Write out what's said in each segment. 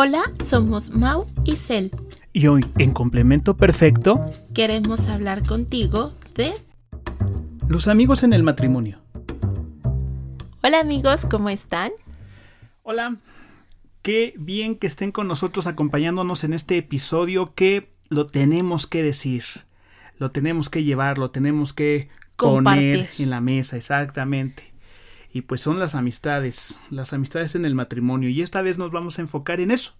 Hola, somos Mau y Cel. Y hoy, en complemento perfecto, queremos hablar contigo de los amigos en el matrimonio. Hola amigos, ¿cómo están? Hola, qué bien que estén con nosotros acompañándonos en este episodio que lo tenemos que decir, lo tenemos que llevar, lo tenemos que poner en la mesa, exactamente y pues son las amistades, las amistades en el matrimonio. Y esta vez nos vamos a enfocar en eso,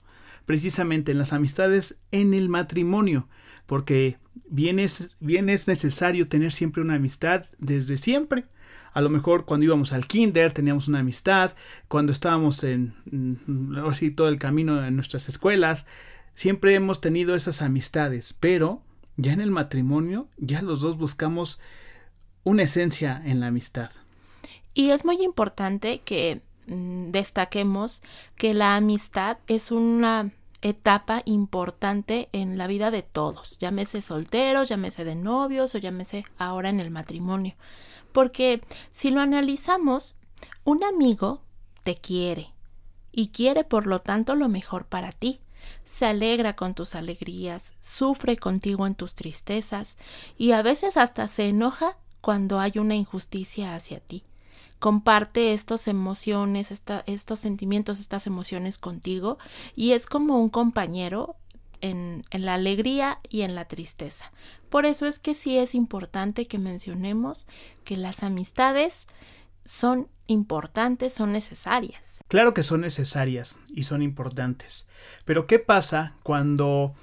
precisamente en las amistades en el matrimonio, porque bien es, bien es necesario tener siempre una amistad desde siempre. A lo mejor cuando íbamos al kinder teníamos una amistad, cuando estábamos en así todo el camino en nuestras escuelas, siempre hemos tenido esas amistades, pero ya en el matrimonio ya los dos buscamos una esencia en la amistad. Y es muy importante que mm, destaquemos que la amistad es una etapa importante en la vida de todos, llámese solteros, llámese de novios o llámese ahora en el matrimonio. Porque si lo analizamos, un amigo te quiere y quiere por lo tanto lo mejor para ti. Se alegra con tus alegrías, sufre contigo en tus tristezas y a veces hasta se enoja cuando hay una injusticia hacia ti comparte estas emociones, estos sentimientos, estas emociones contigo y es como un compañero en, en, la alegría y en la tristeza. Por eso es que sí es importante que mencionemos que las amistades son importantes, son necesarias. Claro que son necesarias y son importantes. Pero ¿qué pasa cuando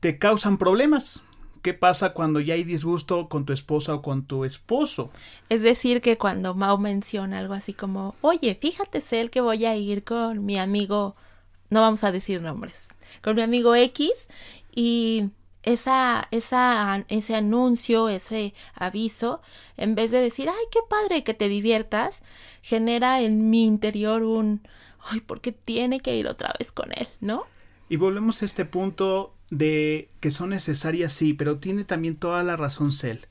te causan problemas? ¿Qué pasa cuando ya hay disgusto con tu esposa o con tu esposo? Es decir, que cuando Mao menciona algo así como, oye, fíjate, el que voy a ir con mi amigo, no vamos a decir nombres, con mi amigo X y esa, esa, ese anuncio, ese aviso, en vez de decir, ay, qué padre que te diviertas, genera en mi interior un, ay, ¿por qué tiene que ir otra vez con él? ¿No? Y volvemos a este punto de que son necesarias, sí, pero tiene también toda la razón Cel.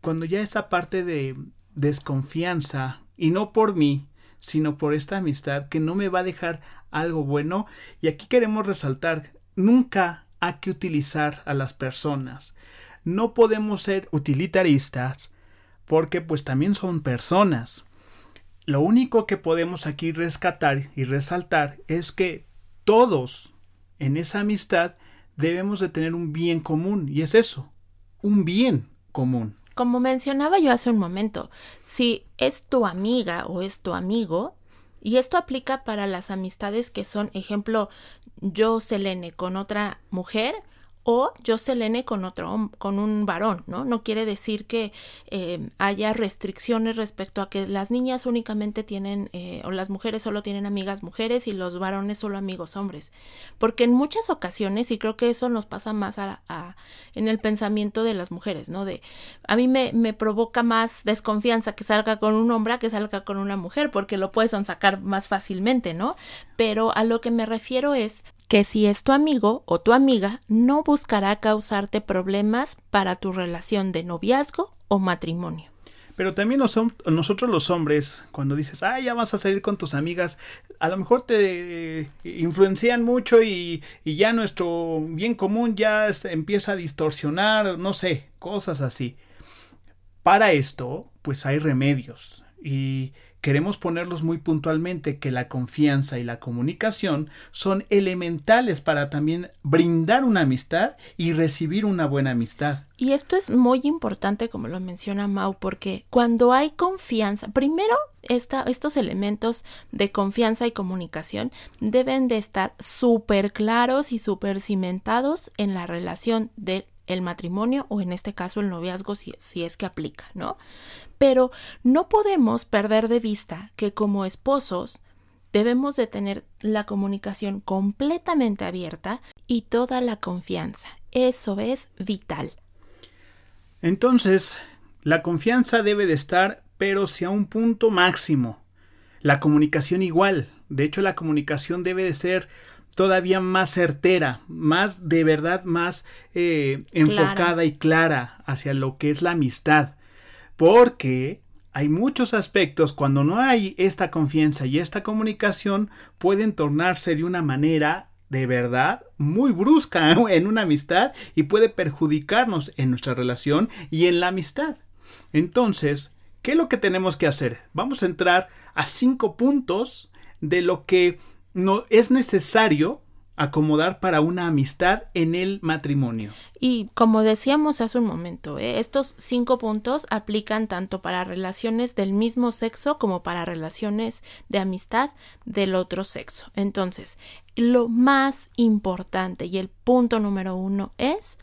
Cuando ya esa parte de desconfianza, y no por mí, sino por esta amistad que no me va a dejar algo bueno, y aquí queremos resaltar, nunca hay que utilizar a las personas. No podemos ser utilitaristas porque pues también son personas. Lo único que podemos aquí rescatar y resaltar es que todos en esa amistad debemos de tener un bien común y es eso, un bien común. Como mencionaba yo hace un momento, si es tu amiga o es tu amigo, y esto aplica para las amistades que son, ejemplo, yo, Selene, con otra mujer, o yo selene con otro con un varón, ¿no? No quiere decir que eh, haya restricciones respecto a que las niñas únicamente tienen eh, o las mujeres solo tienen amigas mujeres y los varones solo amigos hombres, porque en muchas ocasiones y creo que eso nos pasa más a, en el pensamiento de las mujeres, ¿no? De a mí me, me provoca más desconfianza que salga con un hombre a que salga con una mujer, porque lo puedes sacar más fácilmente, ¿no? Pero a lo que me refiero es que si es tu amigo o tu amiga, no buscará causarte problemas para tu relación de noviazgo o matrimonio. Pero también nosotros los hombres, cuando dices, ah, ya vas a salir con tus amigas, a lo mejor te eh, influencian mucho y, y, ya nuestro bien común ya empieza a distorsionar, no sé, cosas así. Para esto, pues hay remedios. Y queremos ponerlos muy puntualmente que la confianza y la comunicación son elementales para también brindar una amistad y recibir una buena amistad. Y esto es muy importante, como lo menciona Mau, porque cuando hay confianza, primero estos elementos de confianza y comunicación deben de estar súper claros y súper cimentados en la relación del el matrimonio o en este caso el noviazgo si, si es que aplica, ¿no? Pero no podemos perder de vista que como esposos debemos de tener la comunicación completamente abierta y toda la confianza. Eso es vital. Entonces, la confianza debe de estar, pero si a un punto máximo. La comunicación igual. De hecho, la comunicación debe de ser todavía más certera, más de verdad, más eh, enfocada y clara hacia lo que es la amistad. Porque hay muchos aspectos cuando no hay esta confianza y esta comunicación pueden tornarse de una manera de verdad muy brusca en una amistad y puede perjudicarnos en nuestra relación y en la amistad. Entonces, ¿qué es lo que tenemos que hacer? Vamos a entrar a cinco puntos de lo que no es necesario acomodar para una amistad en el matrimonio. Y como decíamos hace un momento, ¿eh? estos cinco puntos aplican tanto para relaciones del mismo sexo como para relaciones de amistad del otro sexo. Entonces, lo más importante y el punto número uno es,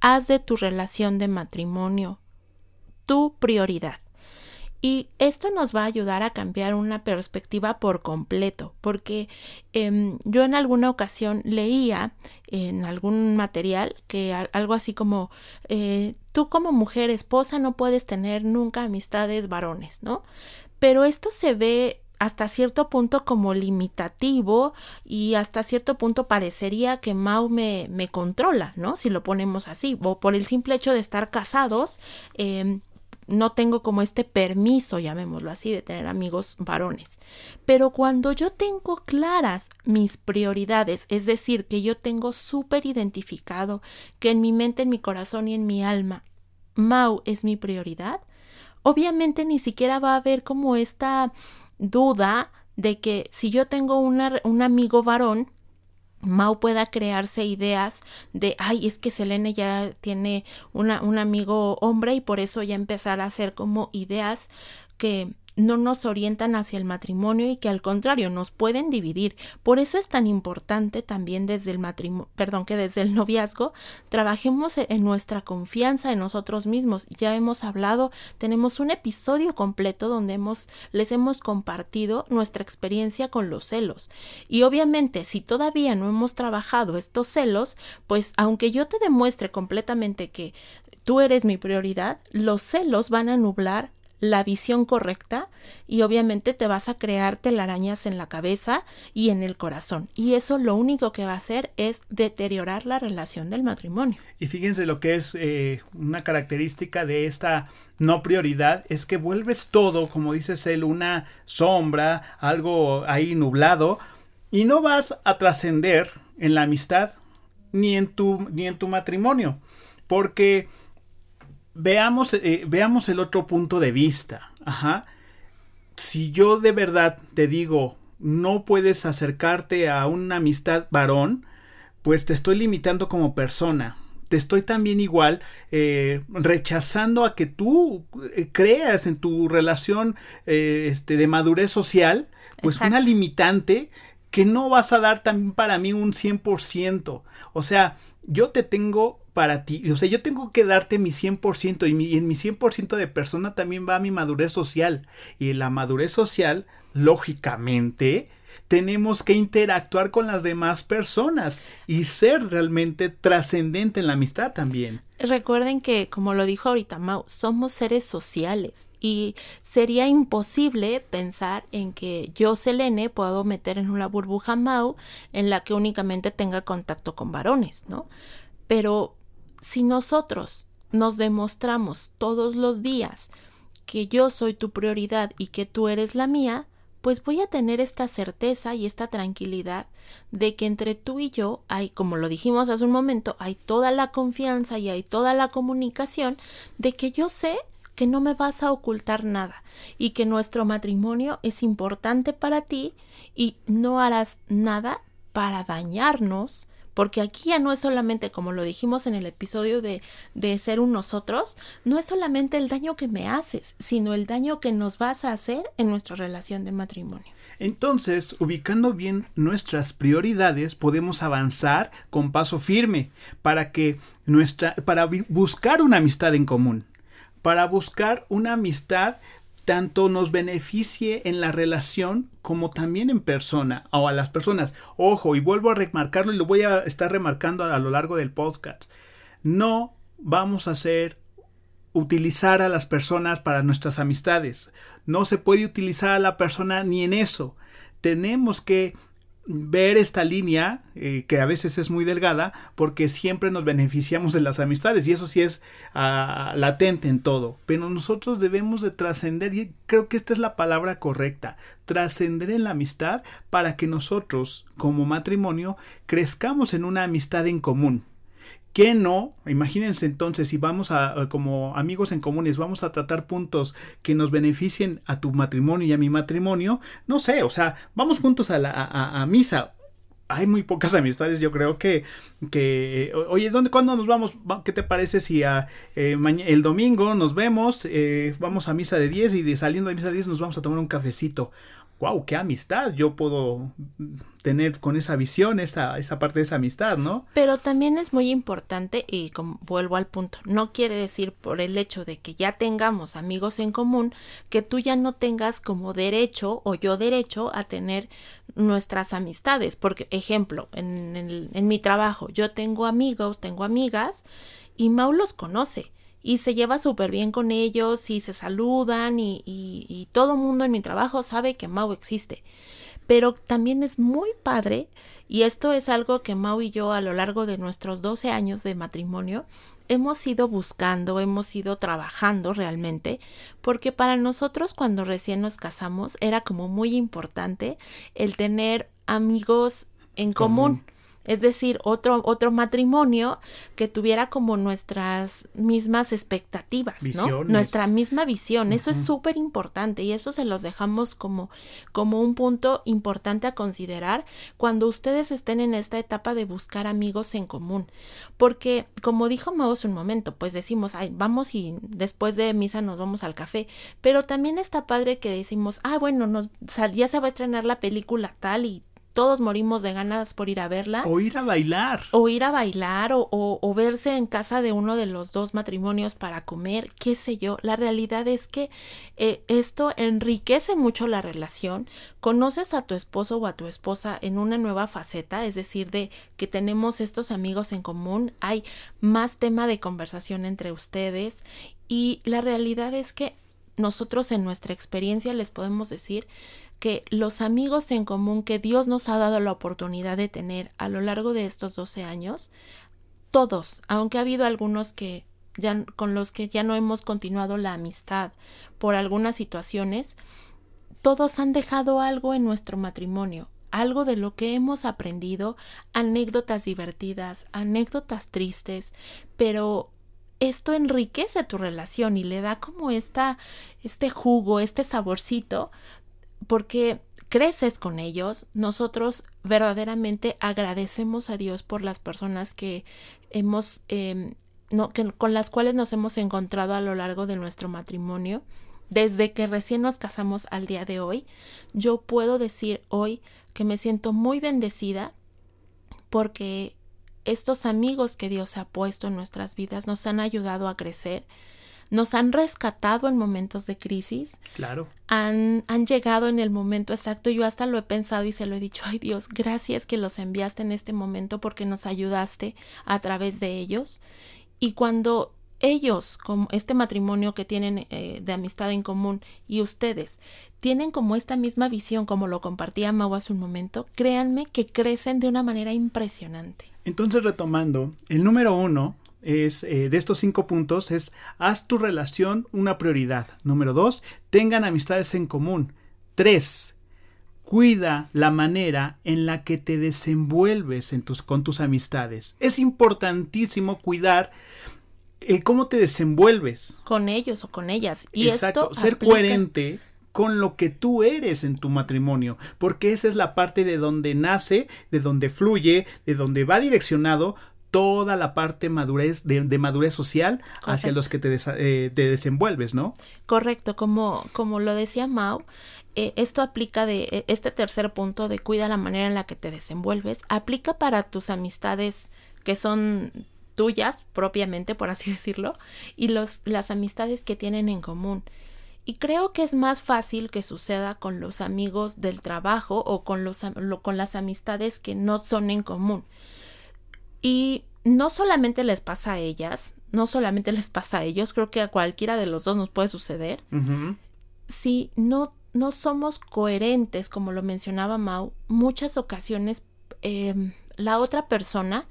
haz de tu relación de matrimonio tu prioridad. Y esto nos va a ayudar a cambiar una perspectiva por completo, porque em, yo en alguna ocasión leía en algún material que algo así como eh, tú como mujer esposa no puedes tener nunca amistades varones, ¿no? Pero esto se ve hasta cierto punto como limitativo y hasta cierto punto parecería que Mau me, me controla, ¿no? Si lo ponemos así, o por el simple hecho de estar casados, eh, no tengo como este permiso, llamémoslo así, de tener amigos varones. Pero cuando yo tengo claras mis prioridades, es decir, que yo tengo súper identificado que en mi mente, en mi corazón y en mi alma, Mau es mi prioridad, obviamente ni siquiera va a haber como esta duda de que si yo tengo un amigo varón, Mau pueda crearse ideas de, ay, es que Selene ya tiene una, un amigo hombre y por eso ya empezar a hacer como ideas que no nos orientan hacia el matrimonio y que al contrario nos pueden dividir. Por eso es tan importante también desde el matrimonio, que desde el noviazgo trabajemos e-, en nuestra confianza en nosotros mismos. Ya hemos hablado, tenemos un episodio completo donde hemos les hemos compartido nuestra experiencia con los celos. Y obviamente, si todavía no hemos trabajado estos celos, pues aunque yo te demuestre completamente que tú eres mi prioridad, los celos van a nublar la visión correcta y obviamente te vas a crear telarañas en la cabeza y en el corazón. Y eso lo único que va a hacer es deteriorar la relación del matrimonio. Y fíjense lo que es eh, una característica de esta no prioridad, es que vuelves todo, como dices él, una sombra, algo ahí nublado, y no vas a trascender en la amistad ni en tu, ni en tu matrimonio. Porque veamos, eh, veamos el otro punto de vista. Ajá. Si yo de verdad te digo, no puedes acercarte a una amistad varón, pues te estoy limitando como persona. Te estoy también igual eh, rechazando a que tú eh, creas en tu relación este, de madurez social, pues una limitante que no vas a dar también para mí un 100%. O sea, yo te tengo para ti. O sea, yo tengo que darte mi 100% y, y en mi 100% de persona también va mi madurez social. Y la madurez social, lógicamente, tenemos que interactuar con las demás personas y ser realmente trascendente en la amistad también. Recuerden que, como lo dijo ahorita Mau, somos seres sociales y sería imposible pensar en que yo, Selene, puedo meter en una burbuja Mau en la que únicamente tenga contacto con varones, ¿no? Pero si nosotros nos demostramos todos los días que yo soy tu prioridad y que tú eres la mía, pues voy a tener esta certeza y esta tranquilidad de que entre tú y yo hay, como lo dijimos hace un momento, hay toda la confianza y hay toda la comunicación de que yo sé que no me vas a ocultar nada y que nuestro matrimonio es importante para ti y no harás nada para dañarnos porque aquí ya no es solamente, como lo dijimos en el episodio de, de ser un nosotros, no es solamente el daño que me haces, sino el daño que nos vas a hacer en nuestra relación de matrimonio. Entonces, ubicando bien nuestras prioridades, podemos avanzar con paso firme para que nuestra para buscar una amistad en común, para buscar una amistad tanto nos beneficie en la relación como también en persona o a las personas. Ojo, y vuelvo a remarcarlo y lo voy a estar remarcando a, lo largo del podcast. No vamos a hacer utilizar a las personas para nuestras amistades. No se puede utilizar a la persona ni en eso. Tenemos que ver esta línea eh, que a veces es muy delgada porque siempre nos beneficiamos de las amistades y eso sí es uh, latente en todo. Pero nosotros debemos de trascender y creo que esta es la palabra correcta trascender en la amistad para que nosotros como matrimonio crezcamos en una amistad en común ¿Qué no? Imagínense entonces, si vamos a, como amigos en comunes, vamos a tratar puntos que nos beneficien a tu matrimonio y a mi matrimonio, no sé, o sea, vamos juntos a la a, a misa. Hay muy pocas amistades, yo creo que, que oye, ¿dónde, cuándo nos vamos? ¿Qué te parece si a, eh, el domingo nos vemos, eh, vamos a misa de 10 y de saliendo de misa de 10 nos vamos a tomar un cafecito? Wow, qué amistad yo puedo tener con esa visión, esa, esa parte de esa amistad, ¿no? Pero también es muy importante, y como vuelvo al punto, no quiere decir por el hecho de que ya tengamos amigos en común, que tú ya no tengas como derecho o yo derecho a tener nuestras amistades. Porque, ejemplo, en, en, en mi trabajo, yo tengo amigos, tengo amigas, y Mau los conoce y se lleva súper bien con ellos y se saludan y, y, y todo mundo en mi trabajo sabe que Mau existe. Pero también es muy padre y esto es algo que Mau y yo a lo largo de nuestros 12 años de matrimonio hemos ido buscando, hemos ido trabajando realmente, porque para nosotros cuando recién nos casamos era como muy importante el tener amigos en común. común es decir, otro, otro matrimonio que tuviera como nuestras mismas expectativas, ¿no? Nuestra misma visión. Eso es súper importante y eso se los dejamos como, como un punto importante a considerar cuando ustedes estén en esta etapa de buscar amigos en común. Porque, como dijo Maus un momento, pues decimos, ay, vamos y después de misa nos vamos al café. Pero también está padre que decimos, ah, bueno, nos, ya se va a estrenar la película tal y todos morimos de ganas por ir a verla. O ir a bailar. O ir a bailar o, o, verse en casa de uno de los dos matrimonios para comer, qué sé yo. La realidad es que eh, esto enriquece mucho la relación. Conoces a tu esposo o a tu esposa en una nueva faceta, es decir, de que tenemos estos amigos en común, hay más tema de conversación entre ustedes y la realidad es que nosotros en nuestra experiencia les podemos decir que los amigos en común que Dios nos ha dado la oportunidad de tener a lo largo de estos 12 años, todos, aunque ha habido algunos que ya con los que ya no hemos continuado la amistad por algunas situaciones, todos han dejado algo en nuestro matrimonio, algo de lo que hemos aprendido, anécdotas divertidas, anécdotas tristes, pero esto enriquece tu relación y le da como esta, este jugo, este saborcito porque creces con ellos, nosotros verdaderamente agradecemos a Dios por las personas que hemos, que, con las cuales nos hemos encontrado a lo largo de nuestro matrimonio. Desde que recién nos casamos al día de hoy, yo puedo decir hoy que me siento muy bendecida porque estos amigos que Dios ha puesto en nuestras vidas nos han ayudado a crecer, nos han rescatado en momentos de crisis. Claro. Han, han llegado en el momento exacto. Yo hasta lo he pensado y se lo he dicho, ay Dios, gracias que los enviaste en este momento porque nos ayudaste a través de ellos. Y cuando ellos, como este matrimonio que tienen eh, de amistad en común y ustedes, tienen como esta misma visión, como lo compartía Mau hace un momento, créanme que crecen de una manera impresionante. Entonces, retomando, el número uno es eh, de estos cinco puntos es haz tu relación una prioridad. Número dos, tengan amistades en común. Tres, cuida la manera en la que te desenvuelves en tus, con tus amistades. Es importantísimo cuidar cómo te desenvuelves. Con ellos o con ellas. Y Exacto, ser coherente con lo que tú eres en tu matrimonio, porque esa es la parte de donde nace, de donde fluye, de donde va direccionado toda la parte madurez de, madurez social hacia los que te, eh, te, desenvuelves, ¿no? Correcto, como, como lo decía Mau, eh, esto aplica de e, este tercer punto de cuida la manera en la que te desenvuelves, aplica para tus amistades que son tuyas propiamente, por así decirlo, y los, las amistades que tienen en común. Y creo que es más fácil que suceda con los amigos del trabajo o con, los, con las amistades que no son en común. Y no solamente les pasa a ellas, no solamente les pasa a ellos, creo que a cualquiera de los dos nos puede suceder. Si no no somos coherentes, como lo mencionaba Mau, muchas ocasiones em, la otra persona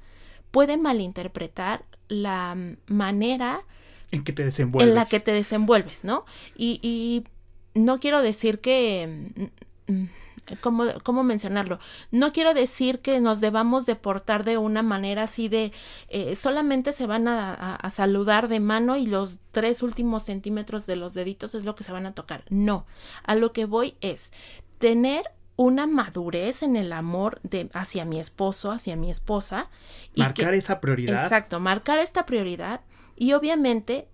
puede malinterpretar la manera en que te desenvuelves. En la que te desenvuelves, ¿no? Y, y no quiero decir que mm, mm, ¿cómo, ¿cómo, mencionarlo? No quiero decir que nos debamos de portar de una manera así de eh, solamente se van a, a, saludar de mano y los tres últimos centímetros de los deditos es lo que se van a tocar. No, a lo que voy es tener una madurez en el amor de hacia mi esposo, hacia mi esposa. marcar esa prioridad. Exacto, marcar esta prioridad y obviamente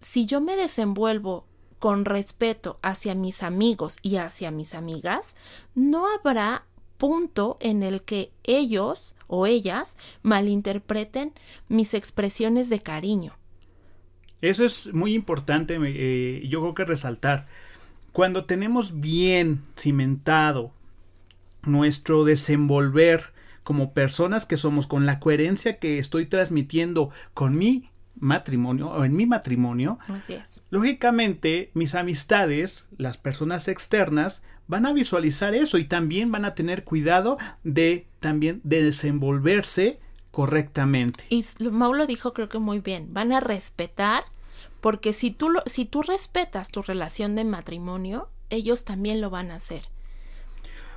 si yo me desenvuelvo con respeto hacia mis amigos y hacia mis amigas, no habrá punto en el que ellos o ellas malinterpreten mis expresiones de cariño. Eso es muy importante, eh, yo creo que resaltar. Cuando tenemos bien cimentado nuestro desenvolver como personas que somos, con la coherencia que estoy transmitiendo con mi matrimonio o en mi matrimonio, Así es. lógicamente mis amistades, las personas externas, van a visualizar eso y también van a tener cuidado de también de desenvolverse correctamente. Y Mau lo dijo creo que muy bien, van a respetar porque si tú lo, si tú respetas tu relación de matrimonio, ellos también lo van a hacer.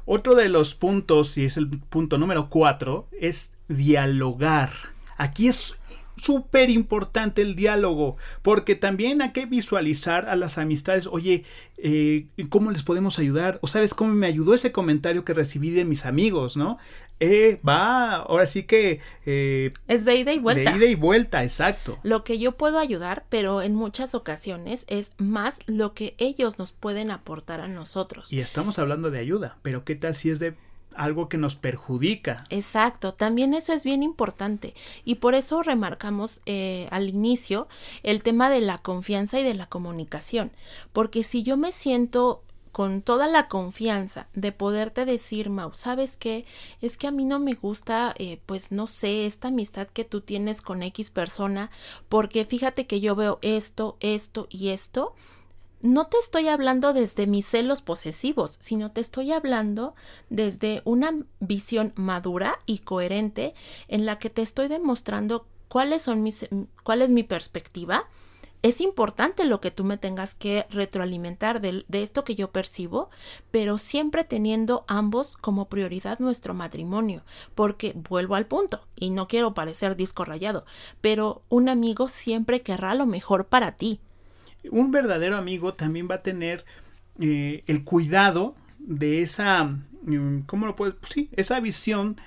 Otro de los puntos, y es el punto número cuatro, es dialogar. Aquí es súper importante el diálogo, porque también hay que visualizar a las amistades, oye, eh, ¿cómo les podemos ayudar? O sabes cómo me ayudó ese comentario que recibí de mis amigos, ¿no? Eh, va, ahora sí que... Eh, es de ida y vuelta. De ida y vuelta, exacto. Lo que yo puedo ayudar, pero en muchas ocasiones es más lo que ellos nos pueden aportar a nosotros. Y estamos hablando de ayuda, pero ¿qué tal si es de algo que nos perjudica. Exacto, también eso es bien importante y por eso remarcamos eh, al inicio el tema de la confianza y de la comunicación, porque si yo me siento con toda la confianza de poderte decir, Mau, ¿sabes qué? Es que a mí no me gusta, eh, pues no sé, esta amistad que tú tienes con X persona, porque fíjate que yo veo esto, esto y esto, no te estoy hablando desde mis celos posesivos, sino te estoy hablando desde una visión madura y coherente en la que te estoy demostrando cuáles son mis, cuál es mi perspectiva. Es importante lo que tú me tengas que retroalimentar de, de esto que yo percibo, pero siempre teniendo ambos como prioridad nuestro matrimonio, porque vuelvo al punto, y no quiero parecer disco rayado, pero un amigo siempre querrá lo mejor para ti, un verdadero amigo también va a tener eh, el cuidado de esa, mm, ¿cómo lo puedes? sí, esa visión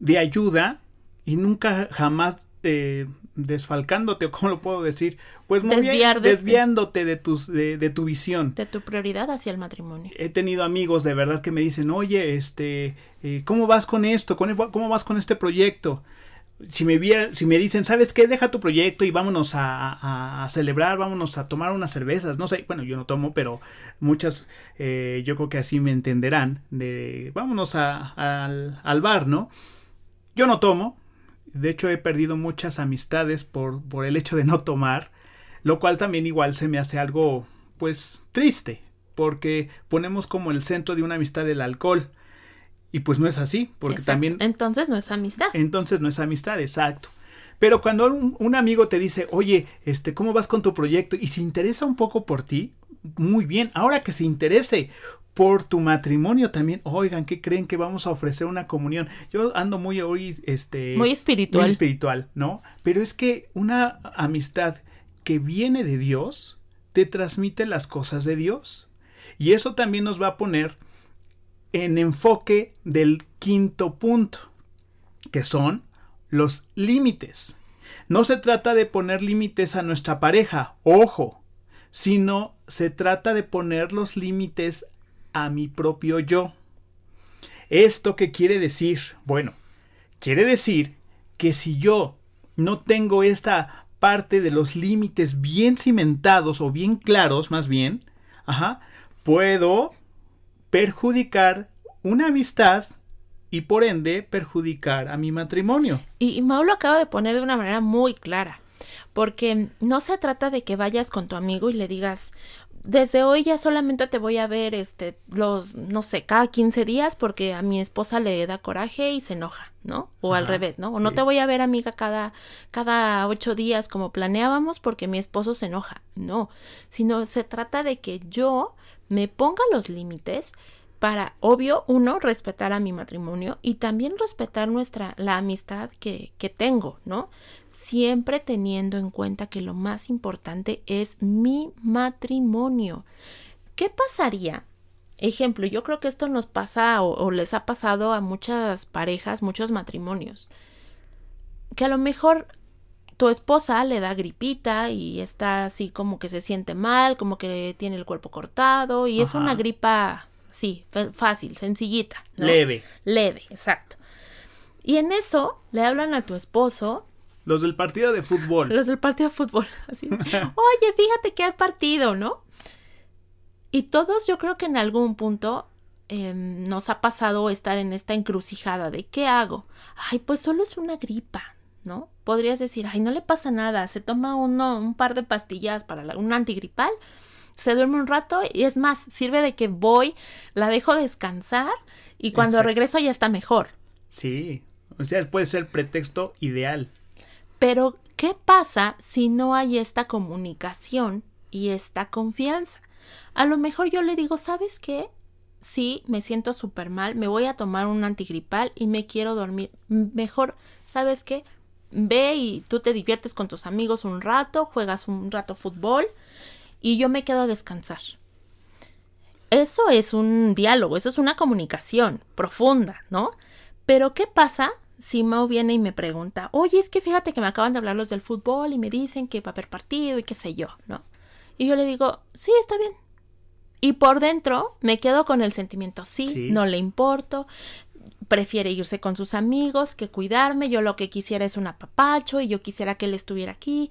de ayuda y nunca jamás eh, desfalcándote o cómo lo puedo decir, pues desviándote de, tus, de, tu visión. De tu prioridad hacia el matrimonio. He tenido amigos de verdad que me dicen, oye, este, eh, ¿cómo vas con esto? ¿Cómo vas con este proyecto? Si me, si me dicen, ¿sabes qué? Deja tu proyecto y vámonos a, celebrar, vámonos a tomar unas cervezas, no sé, bueno, yo no tomo, pero muchas, eh, yo creo que así me entenderán, de vámonos al, al, bar, ¿no? Yo no tomo, de hecho he perdido muchas amistades por, por el hecho de no tomar, lo cual también igual se me hace algo, pues, triste, porque ponemos como el centro de una amistad el alcohol, y pues no es así, porque también... Entonces no es amistad. Entonces no es amistad, exacto. Pero cuando un, amigo te dice, oye, este, ¿cómo vas con tu proyecto? Y se interesa un poco por ti, muy bien. Ahora que se interese por tu matrimonio también, oigan, ¿qué creen que vamos a ofrecer una comunión? Yo ando muy hoy, este... Muy espiritual. Muy espiritual, ¿no? Pero es que una amistad que viene de Dios, te transmite las cosas de Dios. Y eso también nos va a poner en enfoque del quinto punto, que son los límites. No se trata de poner límites a nuestra pareja, ojo, sino se trata de poner los límites a mi propio yo. ¿Esto qué quiere decir? Bueno, quiere decir que si yo no tengo esta parte de los límites bien cimentados o bien claros, más bien, ajá, puedo perjudicar una amistad y por ende perjudicar a mi matrimonio. Y, Mau lo acaba de poner de una manera muy clara, porque no se trata de que vayas con tu amigo y le digas, desde hoy ya solamente te voy a ver, este, los, no sé, cada 15 días porque a mi esposa le da coraje y se enoja, ¿no? O al revés, ¿no? O no te voy a ver, amiga, cada, cada ocho días como planeábamos porque mi esposo se enoja. No, sino se trata de que yo me ponga los límites para, obvio, uno, respetar a mi matrimonio y también respetar nuestra, la amistad que, que tengo, ¿no? Siempre teniendo en cuenta que lo más importante es mi matrimonio. ¿Qué pasaría? Ejemplo, yo creo que esto nos pasa o, o, les ha pasado a muchas parejas, muchos matrimonios, que a lo mejor tu esposa le da gripita y está así como que se siente mal, como que tiene el cuerpo cortado y Ajá. es una gripa sí, fácil, sencillita. ¿no? Leve. Leve, exacto. Y en eso le hablan a tu esposo. Los del partido de fútbol. Los del partido de fútbol. Así. Oye, fíjate que hay partido, ¿no? Y todos yo creo que en algún punto eh, nos ha pasado estar en esta encrucijada de ¿qué hago? Ay, pues solo es una gripa, ¿no? Podrías decir, ay, no le pasa nada, se toma uno, un par de pastillas para la, un antigripal se duerme un rato y es más, sirve de que voy, la dejo descansar y cuando Exacto. regreso ya está mejor. Sí, o sea, puede ser el pretexto ideal. Pero, ¿qué pasa si no hay esta comunicación y esta confianza? A lo mejor yo le digo, ¿sabes qué? Sí, me siento súper mal, me voy a tomar un antigripal y me quiero dormir. Mejor, ¿sabes qué? Ve y tú te diviertes con tus amigos un rato, juegas un rato fútbol y yo me quedo a descansar. Eso es un diálogo, eso es una comunicación profunda, ¿no? Pero ¿qué pasa si Mao viene y me pregunta, oye, es que fíjate que me acaban de hablar los del fútbol y me dicen que va a haber partido y qué sé yo, ¿no? Y yo le digo, sí, está bien. Y por dentro me quedo con el sentimiento, sí, sí. no le importo, prefiere irse con sus amigos que cuidarme, yo lo que quisiera es un apapacho y yo quisiera que él estuviera aquí.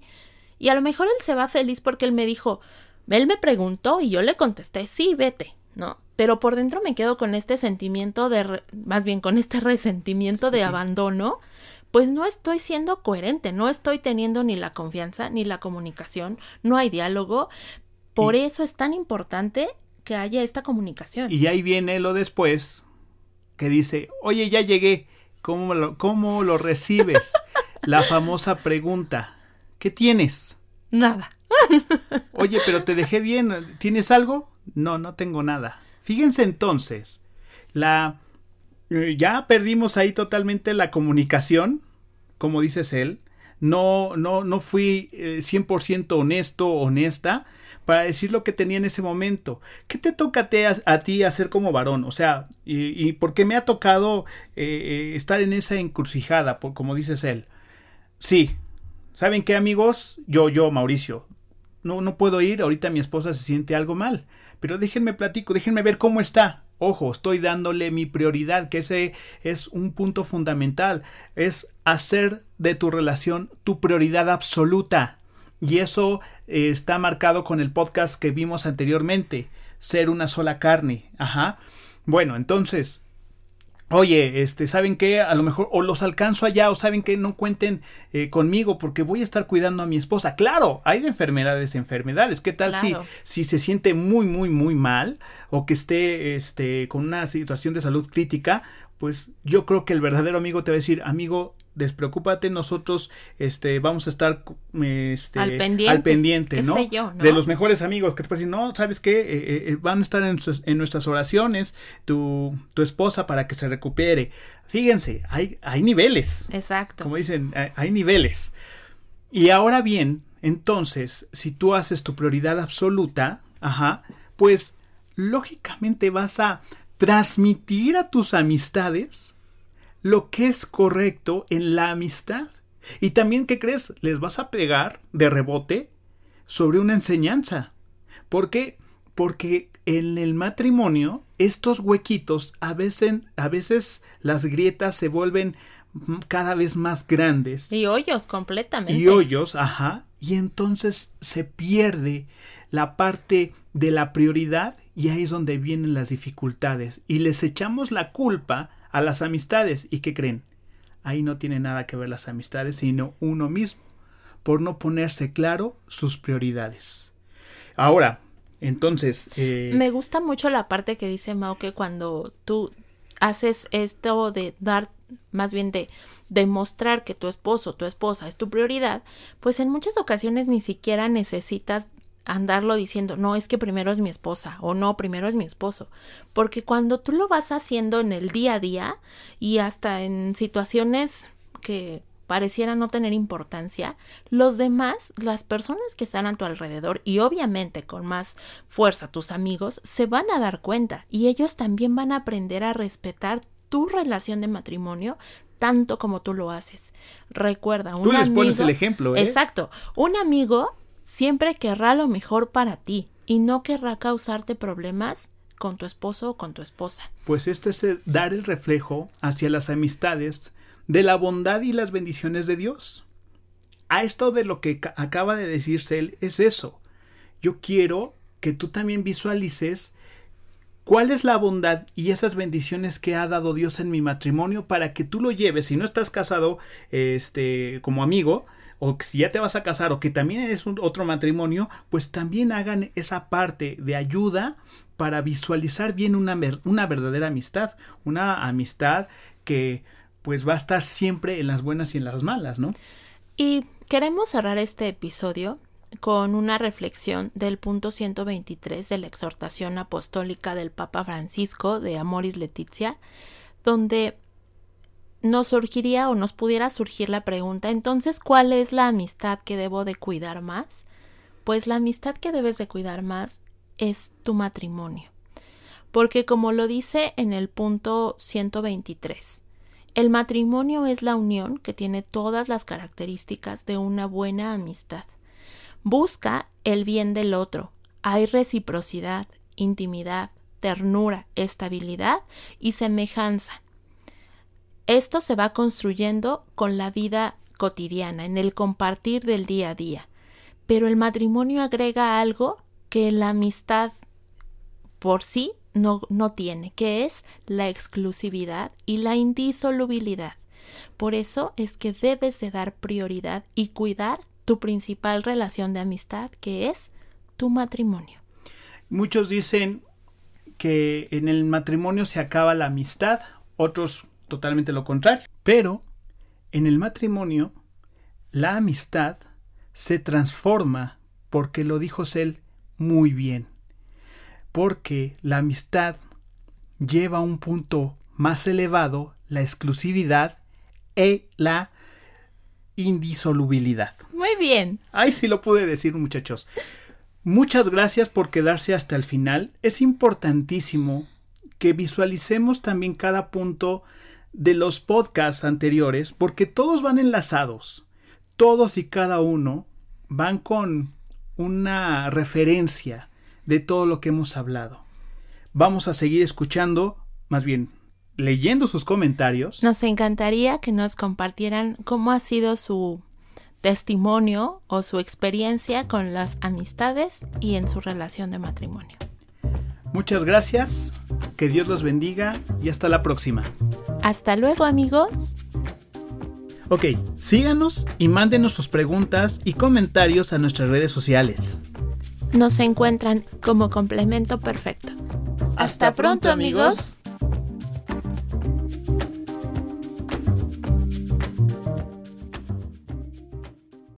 Y a lo mejor él se va feliz porque él me dijo, él me preguntó y yo le contesté, sí, vete, ¿no? Pero por dentro me quedo con este sentimiento de, más bien con este resentimiento sí. de abandono, pues no estoy siendo coherente, no estoy teniendo ni la confianza ni la comunicación, no hay diálogo. Por y, eso es tan importante que haya esta comunicación. Y ahí viene lo después, que dice, oye, ya llegué, ¿cómo lo, cómo lo recibes? la famosa pregunta, ¿qué tienes? Nada. Oye, pero te dejé bien. ¿Tienes algo? No, no tengo nada. Fíjense entonces, la eh, ya perdimos ahí totalmente la comunicación, como dices él. No, no, no fui eh, 100% honesto, honesta, para decir lo que tenía en ese momento. ¿Qué te toca a, ti hacer como varón? O sea, y, y porque me ha tocado eh, estar en esa encrucijada, por, como dices él. Sí, ¿saben qué amigos? Yo, yo, Mauricio, no, no puedo ir, ahorita mi esposa se siente algo mal, pero déjenme platico, déjenme ver cómo está. Ojo, estoy dándole mi prioridad, que ese es un punto fundamental, es hacer de tu relación tu prioridad absoluta. Y eso eh, está marcado con el podcast que vimos anteriormente, ser una sola carne. Ajá. Bueno, entonces, oye, este, ¿saben qué? A lo mejor o los alcanzo allá o saben que no cuenten eh, conmigo porque voy a estar cuidando a mi esposa. Claro, hay de enfermedades, enfermedades. ¿Qué tal claro. si, si se siente muy, muy, muy mal o que esté este, con una situación de salud crítica? Pues yo creo que el verdadero amigo te va a decir, amigo, despreocúpate, nosotros este, vamos a estar este, al pendiente, al pendiente ¿no? Yo, ¿no? De los mejores amigos que te pueden decir, no, ¿sabes qué? Eh, eh, van a estar en, en, nuestras oraciones tu, tu esposa para que se recupere. Fíjense, hay, hay niveles. Exacto. Como dicen, hay, hay niveles. Y ahora bien, entonces, si tú haces tu prioridad absoluta, ajá, pues lógicamente vas a transmitir a tus amistades lo que es correcto en la amistad. Y también, ¿qué crees? Les vas a pegar de rebote sobre una enseñanza. ¿Por qué? Porque en el matrimonio estos huequitos a veces, a veces las grietas se vuelven cada vez más grandes. Y hoyos completamente. Y hoyos, ajá. Y entonces se pierde la parte de la prioridad y ahí es donde vienen las dificultades. Y les echamos la culpa a las amistades. ¿Y qué creen? Ahí no tiene nada que ver las amistades, sino uno mismo, por no ponerse claro sus prioridades. Ahora, Entonces... Eh, Me gusta mucho la parte que dice Mao que cuando tú haces esto de dar, más bien de demostrar que tu esposo, tu esposa es tu prioridad, pues en muchas ocasiones ni siquiera necesitas andarlo diciendo, no, es que primero es mi esposa o no, primero es mi esposo. Porque cuando tú lo vas haciendo en el día a día y hasta en situaciones que parecieran no tener importancia, los demás, las personas que están a tu alrededor y obviamente con más fuerza tus amigos, se van a dar cuenta y ellos también van a aprender a respetar tu relación de matrimonio tanto como tú lo haces. Recuerda, un tú les pones el ejemplo, ¿eh? Exacto. Un amigo siempre querrá lo mejor para ti y no querrá causarte problemas con tu esposo o con tu esposa. Pues esto es dar el reflejo hacia las amistades de la bondad y las bendiciones de Dios. A esto de lo que acaba de decirse él es eso. Yo quiero que tú también visualices cuál es la bondad y esas bendiciones que ha dado Dios en mi matrimonio para que tú lo lleves, si no estás casado este como amigo, o si ya te vas a casar o que también es otro matrimonio, pues también hagan esa parte de ayuda para visualizar bien una, una verdadera amistad, una amistad que pues va a estar siempre en las buenas y en las malas, ¿no? Y queremos cerrar este episodio con una reflexión del punto 123 de la exhortación apostólica del Papa Francisco de Amoris Letizia, donde nos surgiría o nos pudiera surgir la pregunta, entonces, ¿cuál es la amistad que debo de cuidar más? Pues la amistad que debes de cuidar más es tu matrimonio. Porque como lo dice en el punto 123, el matrimonio es la unión que tiene todas las características de una buena amistad. Busca el bien del otro. Hay reciprocidad, intimidad, ternura, estabilidad y semejanza. Esto se va construyendo con la vida cotidiana, en el compartir del día a día. Pero el matrimonio agrega algo que la amistad por sí no, no tiene, que es la exclusividad y la indisolubilidad. Por eso es que debes de dar prioridad y cuidar tu principal relación de amistad, que es tu matrimonio. Muchos dicen que en el matrimonio se acaba la amistad, otros totalmente lo contrario. Pero en el matrimonio, la amistad se transforma porque lo dijo Sel muy bien. Porque la amistad lleva a un punto más elevado la exclusividad e la indisolubilidad. Muy bien. Ay, sí lo pude decir, muchachos. Muchas gracias por quedarse hasta el final. Es importantísimo que visualicemos también cada punto de los podcasts anteriores porque todos van enlazados. Todos y cada uno van con una referencia de todo lo que hemos hablado. Vamos a seguir escuchando, más bien leyendo sus comentarios. Nos encantaría que nos compartieran cómo ha sido su testimonio o su experiencia con las amistades y en su relación de matrimonio. Muchas gracias, que Dios los bendiga y hasta la próxima. Hasta luego amigos. Ok, síganos y mándenos sus preguntas y comentarios a nuestras redes sociales. Nos encuentran como complemento perfecto. Hasta, pronto amigos.